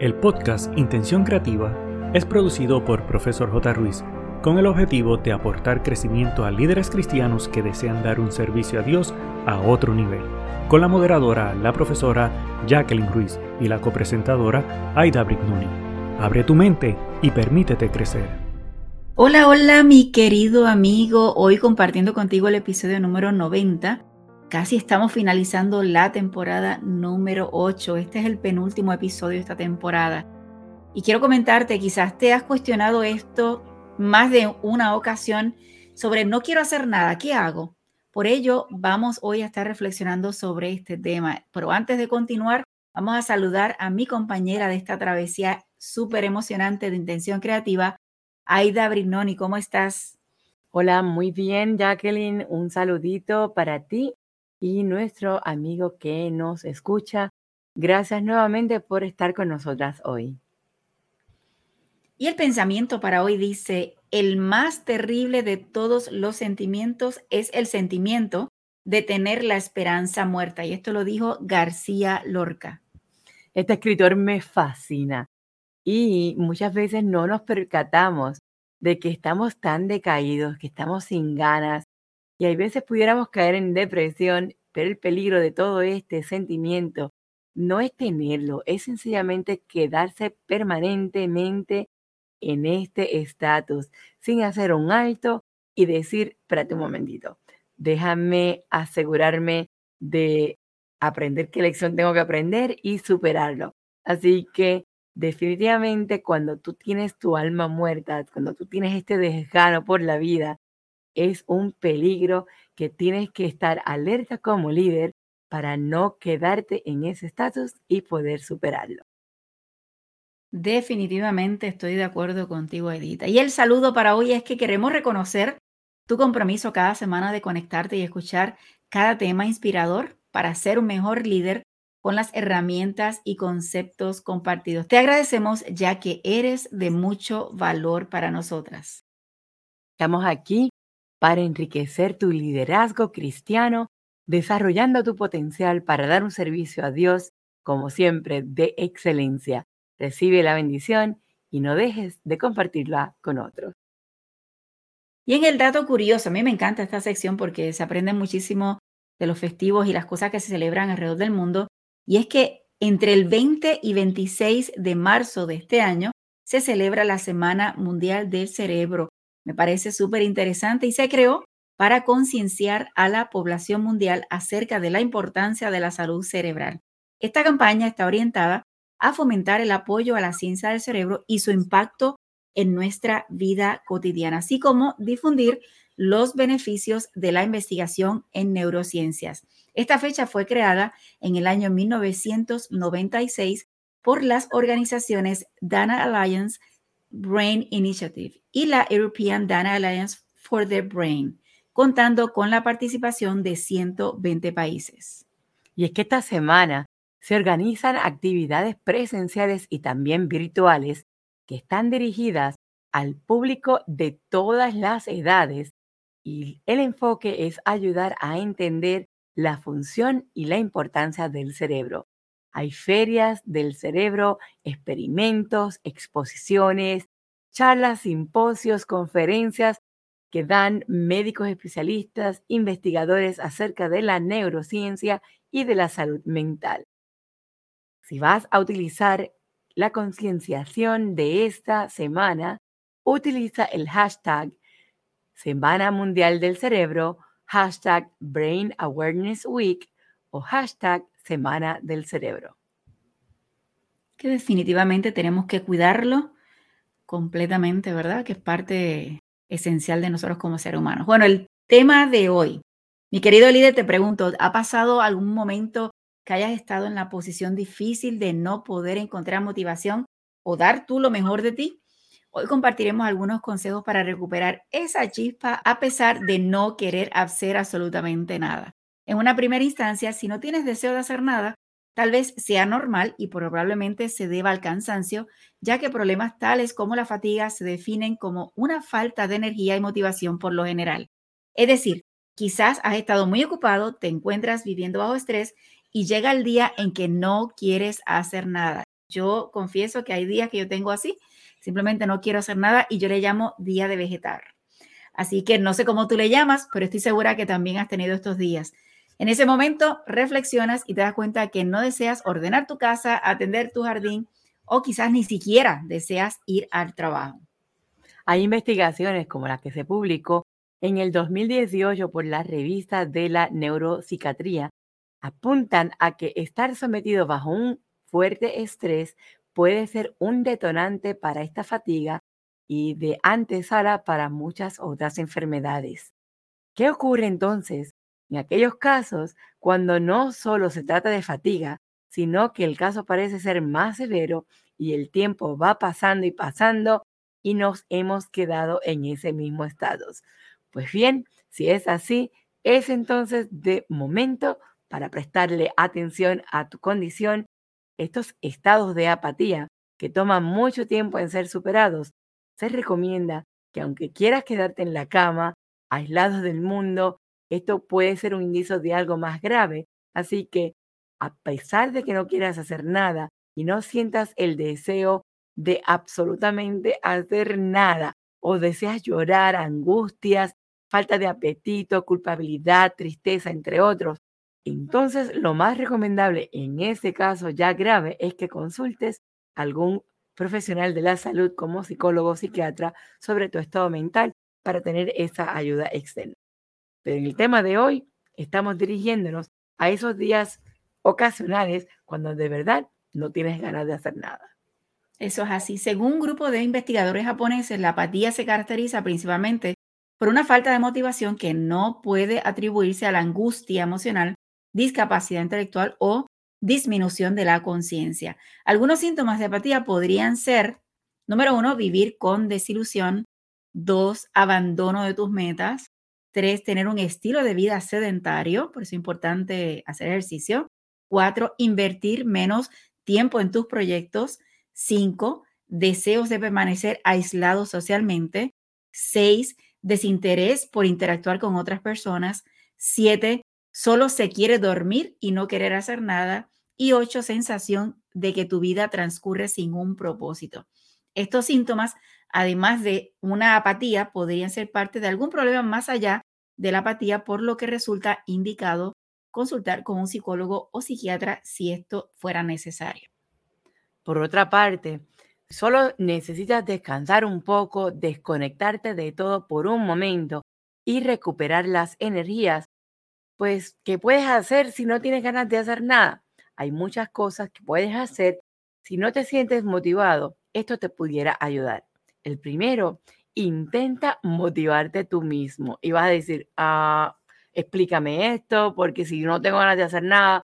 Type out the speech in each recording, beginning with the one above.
El podcast Intención Creativa es producido por Profesor J. Ruiz con el objetivo de aportar crecimiento a líderes cristianos que desean dar un servicio a Dios a otro nivel, con la moderadora, la profesora Jacqueline Ruiz y la copresentadora Aida Brignoni. Abre tu mente y permítete crecer. Hola, hola mi querido amigo, hoy compartiendo contigo el episodio número 90. Casi estamos finalizando la temporada número 8. Este es el penúltimo episodio de esta temporada. Y quiero comentarte, quizás te has cuestionado esto más de una ocasión sobre no quiero hacer nada, ¿qué hago? Por ello, vamos hoy a estar reflexionando sobre este tema. Pero antes de continuar, vamos a saludar a mi compañera de esta travesía súper emocionante de intención creativa, Aida Brignoni. ¿Cómo estás? Hola, muy bien, Jacqueline. Un saludito para ti y nuestro amigo que nos escucha. Gracias nuevamente por estar con nosotras hoy. Y el pensamiento para hoy dice, el más terrible de todos los sentimientos es el sentimiento de tener la esperanza muerta. Y esto lo dijo García Lorca. Este escritor me fascina y muchas veces no nos percatamos de que estamos tan decaídos, que estamos sin ganas y hay veces pudiéramos caer en depresión, pero el peligro de todo este sentimiento no es tenerlo, es sencillamente quedarse permanentemente en este estatus sin hacer un alto y decir, espérate un momentito, déjame asegurarme de aprender qué lección tengo que aprender y superarlo. Así que definitivamente cuando tú tienes tu alma muerta, cuando tú tienes este desgano por la vida, es un peligro que tienes que estar alerta como líder para no quedarte en ese estatus y poder superarlo. Definitivamente estoy de acuerdo contigo, Edita. Y el saludo para hoy es que queremos reconocer tu compromiso cada semana de conectarte y escuchar cada tema inspirador para ser un mejor líder con las herramientas y conceptos compartidos. Te agradecemos ya que eres de mucho valor para nosotras. Estamos aquí para enriquecer tu liderazgo cristiano, desarrollando tu potencial para dar un servicio a Dios, como siempre, de excelencia. Recibe la bendición y no dejes de compartirla con otros. Y en el dato curioso, a mí me encanta esta sección porque se aprende muchísimo de los festivos y las cosas que se celebran alrededor del mundo. Y es que entre el 20 y 26 de marzo de este año se celebra la Semana Mundial del Cerebro. Me parece súper interesante y se creó para concienciar a la población mundial acerca de la importancia de la salud cerebral. Esta campaña está orientada a fomentar el apoyo a la ciencia del cerebro y su impacto en nuestra vida cotidiana, así como difundir los beneficios de la investigación en neurociencias. Esta fecha fue creada en el año 1996 por las organizaciones Dana Alliance Brain Initiative y la European Dana Alliance for the Brain, contando con la participación de 120 países. Y es que esta semana se organizan actividades presenciales y también virtuales que están dirigidas al público de todas las edades y el enfoque es ayudar a entender la función y la importancia del cerebro. Hay ferias del cerebro, experimentos, exposiciones, charlas, simposios, conferencias que dan médicos especialistas, investigadores acerca de la neurociencia y de la salud mental. Si vas a utilizar la concienciación de esta semana, utiliza el hashtag Semana Mundial del Cerebro, hashtag Brain Awareness Week o hashtag Semana del Cerebro. Que definitivamente tenemos que cuidarlo completamente, ¿verdad? Que es parte esencial de nosotros como seres humanos. Bueno, el tema de hoy. Mi querido líder, te pregunto, ¿ha pasado algún momento que hayas estado en la posición difícil de no poder encontrar motivación o dar tú lo mejor de ti? Hoy compartiremos algunos consejos para recuperar esa chispa a pesar de no querer hacer absolutamente nada. En una primera instancia, si no tienes deseo de hacer nada, tal vez sea normal y probablemente se deba al cansancio, ya que problemas tales como la fatiga se definen como una falta de energía y motivación por lo general. Es decir, quizás has estado muy ocupado, te encuentras viviendo bajo estrés y llega el día en que no quieres hacer nada. Yo confieso que hay días que yo tengo así, simplemente no quiero hacer nada y yo le llamo día de vegetar. Así que no sé cómo tú le llamas, pero estoy segura que también has tenido estos días. En ese momento reflexionas y te das cuenta que no deseas ordenar tu casa, atender tu jardín o quizás ni siquiera deseas ir al trabajo. Hay investigaciones como la que se publicó en el 2018 por la revista de la neuropsiquiatría apuntan a que estar sometido bajo un fuerte estrés puede ser un detonante para esta fatiga y de antesala para muchas otras enfermedades. ¿Qué ocurre entonces en aquellos casos cuando no solo se trata de fatiga, sino que el caso parece ser más severo y el tiempo va pasando y pasando y nos hemos quedado en ese mismo estado? Pues bien, si es así, es entonces de momento para prestarle atención a tu condición. Estos estados de apatía que toman mucho tiempo en ser superados, se recomienda que aunque quieras quedarte en la cama, aislados del mundo, esto puede ser un indicio de algo más grave. Así que, a pesar de que no quieras hacer nada y no sientas el deseo de absolutamente hacer nada, o deseas llorar, angustias, falta de apetito, culpabilidad, tristeza, entre otros. Entonces, lo más recomendable en ese caso ya grave es que consultes a algún profesional de la salud como psicólogo o psiquiatra sobre tu estado mental para tener esa ayuda externa. En el tema de hoy estamos dirigiéndonos a esos días ocasionales cuando de verdad no tienes ganas de hacer nada. Eso es así. Según un grupo de investigadores japoneses, la apatía se caracteriza principalmente por una falta de motivación que no puede atribuirse a la angustia emocional, discapacidad intelectual o disminución de la conciencia. Algunos síntomas de apatía podrían ser, número uno, vivir con desilusión, dos, abandono de tus metas, tres, tener un estilo de vida sedentario, por eso es importante hacer ejercicio, cuatro, invertir menos tiempo en tus proyectos, cinco, deseos de permanecer aislado socialmente, seis, desinterés por interactuar con otras personas. Siete, solo se quiere dormir y no querer hacer nada. Y ocho, sensación de que tu vida transcurre sin un propósito. Estos síntomas, además de una apatía, podrían ser parte de algún problema más allá de la apatía, por lo que resulta indicado consultar con un psicólogo o psiquiatra si esto fuera necesario. Por otra parte, Solo necesitas descansar un poco, desconectarte de todo por un momento y recuperar las energías. Pues, ¿qué puedes hacer si no tienes ganas de hacer nada? Hay muchas cosas que puedes hacer. Si no te sientes motivado, esto te pudiera ayudar. El primero, intenta motivarte tú mismo y vas a decir, ah, explícame esto, porque si no tengo ganas de hacer nada,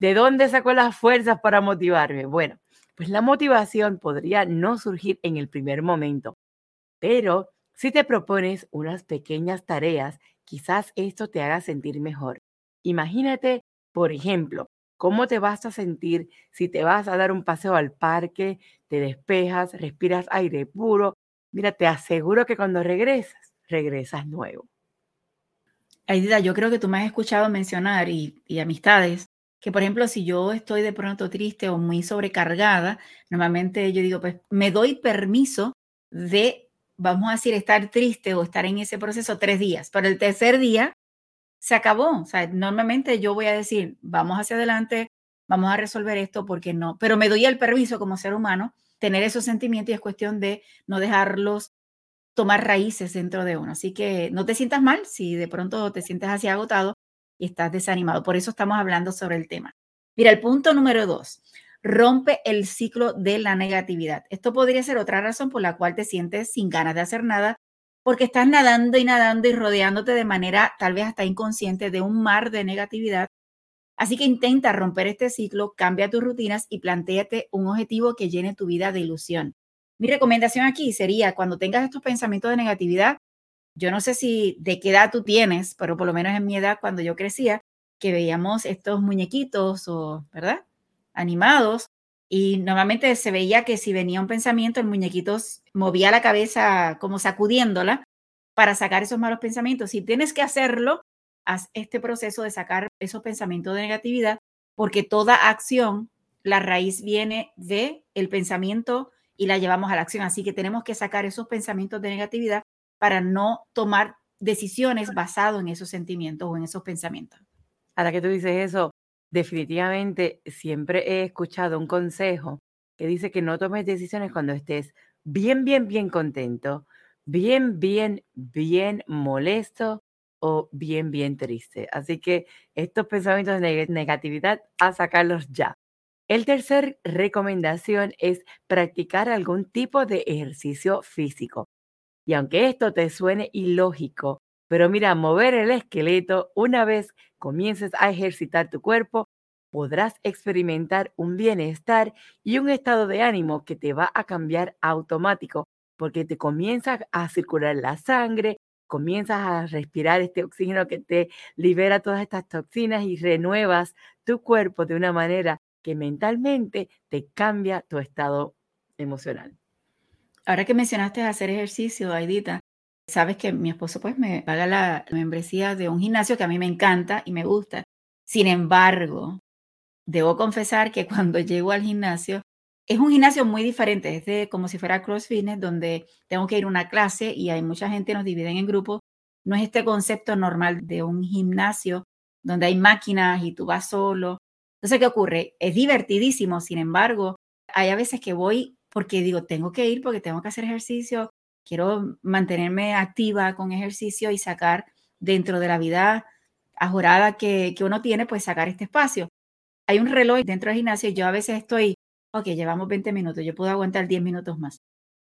¿de dónde saco las fuerzas para motivarme? Bueno, pues la motivación podría no surgir en el primer momento, pero si te propones unas pequeñas tareas, quizás esto te haga sentir mejor. Imagínate, por ejemplo, cómo te vas a sentir si te vas a dar un paseo al parque, te despejas, respiras aire puro. Mira, te aseguro que cuando regresas, regresas nuevo. Aidida, yo creo que tú me has escuchado mencionar y, amistades que, por ejemplo, si yo estoy de pronto triste o muy sobrecargada, normalmente yo digo, pues me doy permiso de, vamos a decir, estar triste o estar en ese proceso tres días. Pero el tercer día se acabó. Normalmente yo voy a decir, vamos hacia adelante, vamos a resolver esto porque no, pero me doy el permiso como ser humano tener esos sentimientos y es cuestión de no dejarlos tomar raíces dentro de uno. Así que no te sientas mal si de pronto te sientes así agotado, y estás desanimado. Por eso estamos hablando sobre el tema. Mira, el punto número dos, rompe el ciclo de la negatividad. Esto podría ser otra razón por la cual te sientes sin ganas de hacer nada, porque estás nadando y nadando y rodeándote de manera tal vez hasta inconsciente de un mar de negatividad. Así que intenta romper este ciclo, cambia tus rutinas y planteate un objetivo que llene tu vida de ilusión. Mi recomendación aquí sería cuando tengas estos pensamientos de negatividad, yo no sé si de qué edad tú tienes, pero por lo menos en mi edad, cuando yo crecía, que veíamos estos muñequitos o, ¿verdad? Animados. Y normalmente se veía que si venía un pensamiento, el muñequito movía la cabeza como sacudiéndola para sacar esos malos pensamientos. Si tienes que hacerlo, haz este proceso de sacar esos pensamientos de negatividad, porque toda acción la raíz viene de el pensamiento y la llevamos a la acción. Así que tenemos que sacar esos pensamientos de negatividad para no tomar decisiones basadas en esos sentimientos o en esos pensamientos. Ahora que tú dices eso, definitivamente siempre he escuchado un consejo que dice que no tomes decisiones cuando estés bien, bien, bien contento, bien, bien, bien molesto o bien, bien triste. Así que estos pensamientos de negatividad, a sacarlos ya. El tercer recomendación es practicar algún tipo de ejercicio físico. Y aunque esto te suene ilógico, pero mira, mover el esqueleto, una vez comiences a ejercitar tu cuerpo, podrás experimentar un bienestar y un estado de ánimo que te va a cambiar automático porque te comienza a circular la sangre, comienzas a respirar este oxígeno que te libera todas estas toxinas y renuevas tu cuerpo de una manera que mentalmente te cambia tu estado emocional. Ahora que mencionaste hacer ejercicio, Aidita, sabes que mi esposo pues me paga la membresía de un gimnasio que a mí me encanta y me gusta. Sin embargo, debo confesar que cuando llego al gimnasio, es un gimnasio muy diferente, es de como si fuera CrossFit, donde tengo que ir a una clase y hay mucha gente, nos dividen en grupos. No es este concepto normal de un gimnasio donde hay máquinas y tú vas solo. Entonces, ¿qué ocurre? Es divertidísimo, sin embargo, hay a veces que voy porque digo, tengo que ir porque tengo que hacer ejercicio, quiero mantenerme activa con ejercicio y sacar dentro de la vida ajorada que, que uno tiene, pues sacar este espacio. Hay un reloj dentro del gimnasio y yo a veces estoy ok, llevamos 20 minutos, yo puedo aguantar 10 minutos más.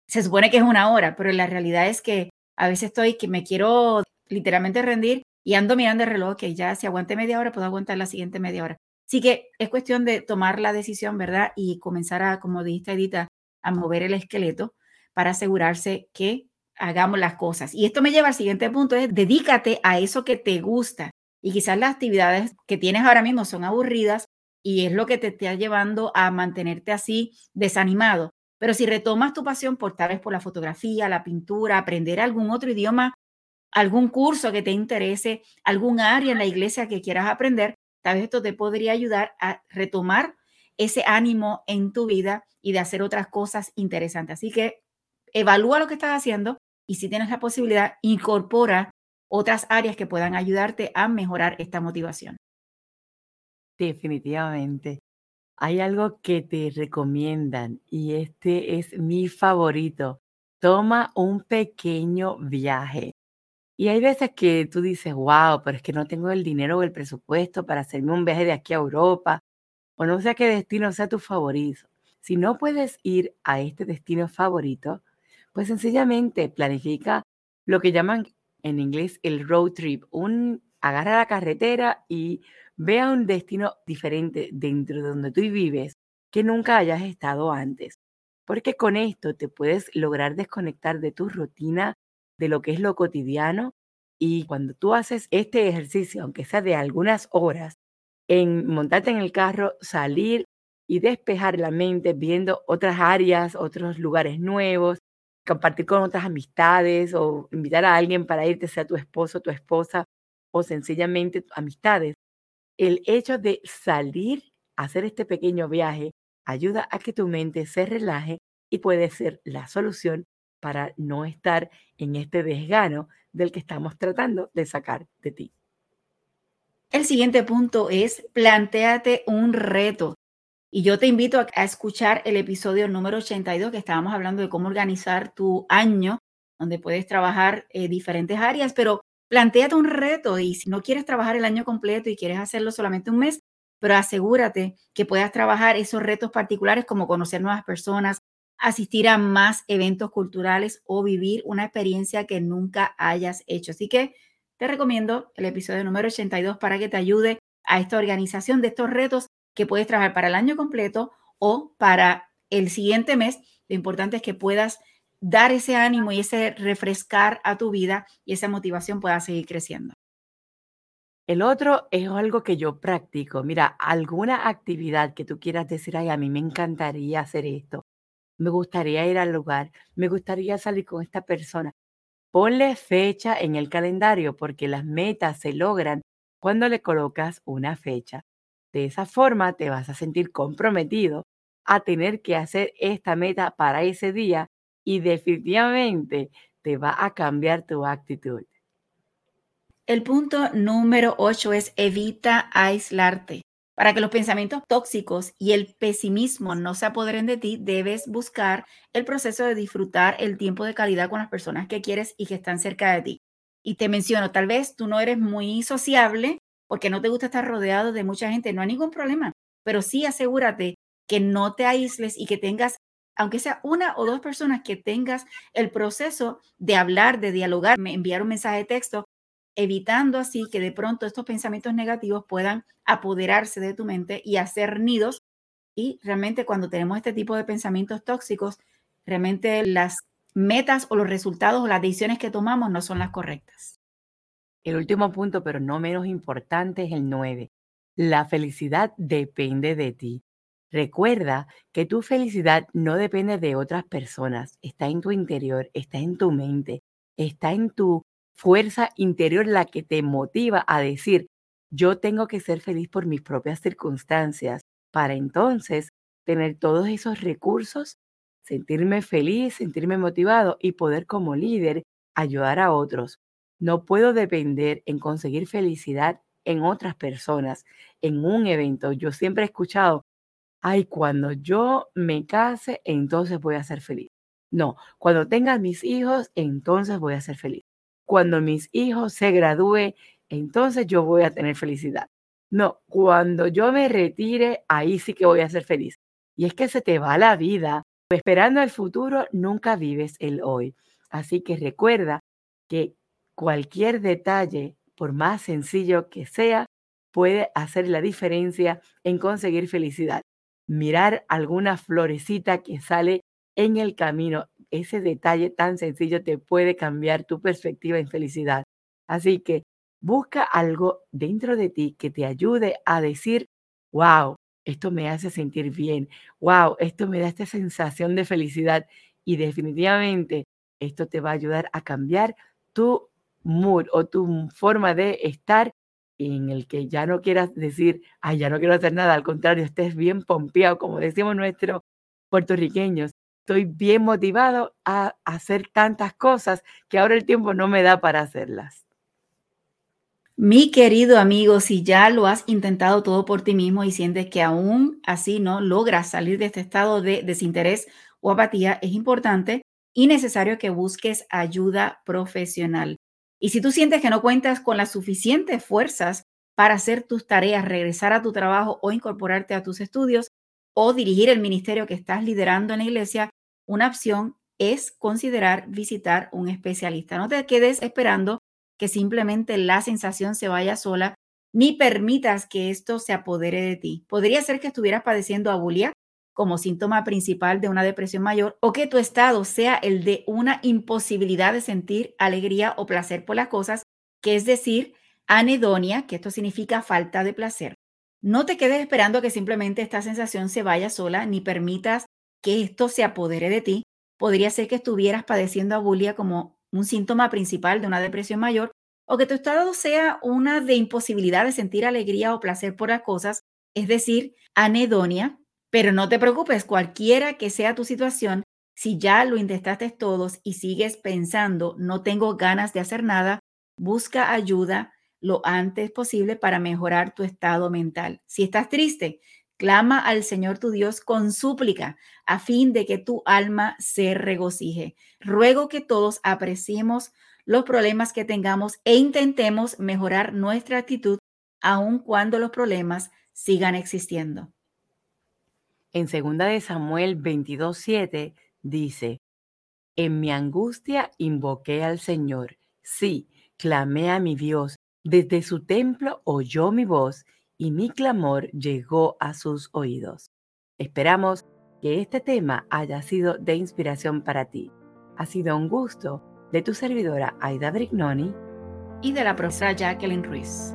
Se supone que es una hora, pero la realidad es que a veces estoy que me quiero literalmente rendir y ando mirando el reloj, que ya si aguante media hora, puedo aguantar la siguiente media hora. Así que es cuestión de tomar la decisión, ¿verdad? Y comenzar a, como dijiste, Edita, a mover el esqueleto para asegurarse que hagamos las cosas. Y esto me lleva al siguiente punto, es dedícate a eso que te gusta. Y quizás las actividades que tienes ahora mismo son aburridas y es lo que te está llevando a mantenerte así desanimado. Pero si retomas tu pasión por tal vez por la fotografía, la pintura, aprender algún otro idioma, algún curso que te interese, algún área en la iglesia que quieras aprender, tal vez esto te podría ayudar a retomar ese ánimo en tu vida y de hacer otras cosas interesantes. Así que evalúa lo que estás haciendo y si tienes la posibilidad, incorpora otras áreas que puedan ayudarte a mejorar esta motivación. Definitivamente. Hay algo que te recomiendan y este es mi favorito. Toma un pequeño viaje. Y hay veces que tú dices, wow, pero es que no tengo el dinero o el presupuesto para hacerme un viaje de aquí a Europa o no sé qué destino sea tu favorito. Si no puedes ir a este destino favorito, pues sencillamente planifica lo que llaman en inglés el road trip. Un agarra la carretera y Ve a un destino diferente dentro de donde tú vives que nunca hayas estado antes. Porque con esto te puedes lograr desconectar de tu rutina, de lo que es lo cotidiano. Y cuando tú haces este ejercicio, aunque sea de algunas horas, en montarte en el carro, salir y despejar la mente viendo otras áreas, otros lugares nuevos, compartir con otras amistades o invitar a alguien para irte, sea tu esposo, tu esposa o sencillamente amistades, el hecho de salir a hacer este pequeño viaje ayuda a que tu mente se relaje y puede ser la solución para no estar en este desgano del que estamos tratando de sacar de ti. El siguiente punto es planteate un reto. Y yo te invito a, escuchar el episodio número 82 que estábamos hablando de cómo organizar tu año, donde puedes trabajar eh, diferentes áreas, pero planteate un reto y si no quieres trabajar el año completo y quieres hacerlo solamente un mes, pero asegúrate que puedas trabajar esos retos particulares como conocer nuevas personas, asistir a más eventos culturales o vivir una experiencia que nunca hayas hecho. Así que te recomiendo el episodio número 82 para que te ayude a esta organización de estos retos que puedes trabajar para el año completo o para el siguiente mes. Lo importante es que puedas dar ese ánimo y ese refrescar a tu vida y esa motivación pueda seguir creciendo. El otro es algo que yo practico. Mira, alguna actividad que tú quieras decir, ay, a mí me encantaría hacer esto, me gustaría ir al lugar, me gustaría salir con esta persona. Ponle fecha en el calendario porque las metas se logran cuando le colocas una fecha. De esa forma te vas a sentir comprometido a tener que hacer esta meta para ese día y definitivamente te va a cambiar tu actitud. El punto número 8 es evita aislarte. Para que los pensamientos tóxicos y el pesimismo no se apoderen de ti, debes buscar el proceso de disfrutar el tiempo de calidad con las personas que quieres y que están cerca de ti. Y te menciono, tal vez tú no eres muy sociable porque no te gusta estar rodeado de mucha gente, no hay ningún problema, pero sí asegúrate que no te aísles y que tengas, aunque sea una o dos personas, que tengas el proceso de hablar, de dialogar, enviar un mensaje de texto, evitando así que de pronto estos pensamientos negativos puedan apoderarse de tu mente y hacer nidos. Y realmente cuando tenemos este tipo de pensamientos tóxicos, realmente las metas o los resultados o las decisiones que tomamos no son las correctas. El último punto, pero no menos importante, es el 9. La felicidad depende de ti. Recuerda que tu felicidad no depende de otras personas, está en tu interior, está en tu mente, está en tu fuerza interior la que te motiva a decir, yo tengo que ser feliz por mis propias circunstancias, para entonces tener todos esos recursos, sentirme feliz, sentirme motivado y poder como líder ayudar a otros. No puedo depender en conseguir felicidad en otras personas, en un evento. Yo siempre he escuchado, ay, cuando yo me case, entonces voy a ser feliz. No, cuando tenga mis hijos, entonces voy a ser feliz cuando mis hijos se gradúen, entonces yo voy a tener felicidad. No, cuando yo me retire, ahí sí que voy a ser feliz. Y es que se te va la vida. Esperando el futuro, nunca vives el hoy. Así que recuerda que cualquier detalle, por más sencillo que sea, puede hacer la diferencia en conseguir felicidad. Mirar alguna florecita que sale en el camino ese detalle tan sencillo te puede cambiar tu perspectiva en felicidad. Así que busca algo dentro de ti que te ayude a decir, wow, esto me hace sentir bien, wow, esto me da esta sensación de felicidad y definitivamente esto te va a ayudar a cambiar tu mood o tu forma de estar en el que ya no quieras decir, ay, ya no quiero hacer nada, al contrario, estés bien pompeado, como decimos nuestros puertorriqueños, estoy bien motivado a hacer tantas cosas que ahora el tiempo no me da para hacerlas. Mi querido amigo, si ya lo has intentado todo por ti mismo y sientes que aún así no logras salir de este estado de desinterés o apatía, es importante y necesario que busques ayuda profesional. Y si tú sientes que no cuentas con las suficientes fuerzas para hacer tus tareas, regresar a tu trabajo o incorporarte a tus estudios, o dirigir el ministerio que estás liderando en la iglesia, una opción es considerar visitar un especialista. No te quedes esperando que simplemente la sensación se vaya sola, ni permitas que esto se apodere de ti. Podría ser que estuvieras padeciendo abulia como síntoma principal de una depresión mayor o que tu estado sea el de una imposibilidad de sentir alegría o placer por las cosas, que es decir, anedonia, que esto significa falta de placer. No te quedes esperando que simplemente esta sensación se vaya sola, ni permitas que esto se apodere de ti. Podría ser que estuvieras padeciendo abulia como un síntoma principal de una depresión mayor o que tu estado sea una de imposibilidad de sentir alegría o placer por las cosas, es decir, anedonia. Pero no te preocupes, cualquiera que sea tu situación, si ya lo intentaste todos y sigues pensando, no tengo ganas de hacer nada, busca ayuda lo antes posible para mejorar tu estado mental. Si estás triste, clama al Señor tu Dios con súplica a fin de que tu alma se regocije. Ruego que todos apreciemos los problemas que tengamos e intentemos mejorar nuestra actitud aun cuando los problemas sigan existiendo. En 2 de Samuel 22:7 dice: En mi angustia invoqué al Señor. Sí, clamé a mi Dios desde su templo oyó mi voz y mi clamor llegó a sus oídos. Esperamos que este tema haya sido de inspiración para ti. Ha sido un gusto de tu servidora Aida Brignoni y de la profesora Jacqueline Ruiz.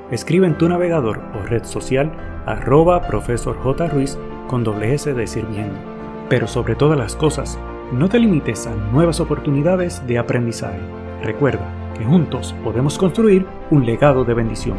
escribe en tu navegador o red social arroba profesor J. Ruiz con doble S de sirviendo. Pero sobre todas las cosas, no te limites a nuevas oportunidades de aprendizaje. Recuerda que juntos podemos construir un legado de bendición.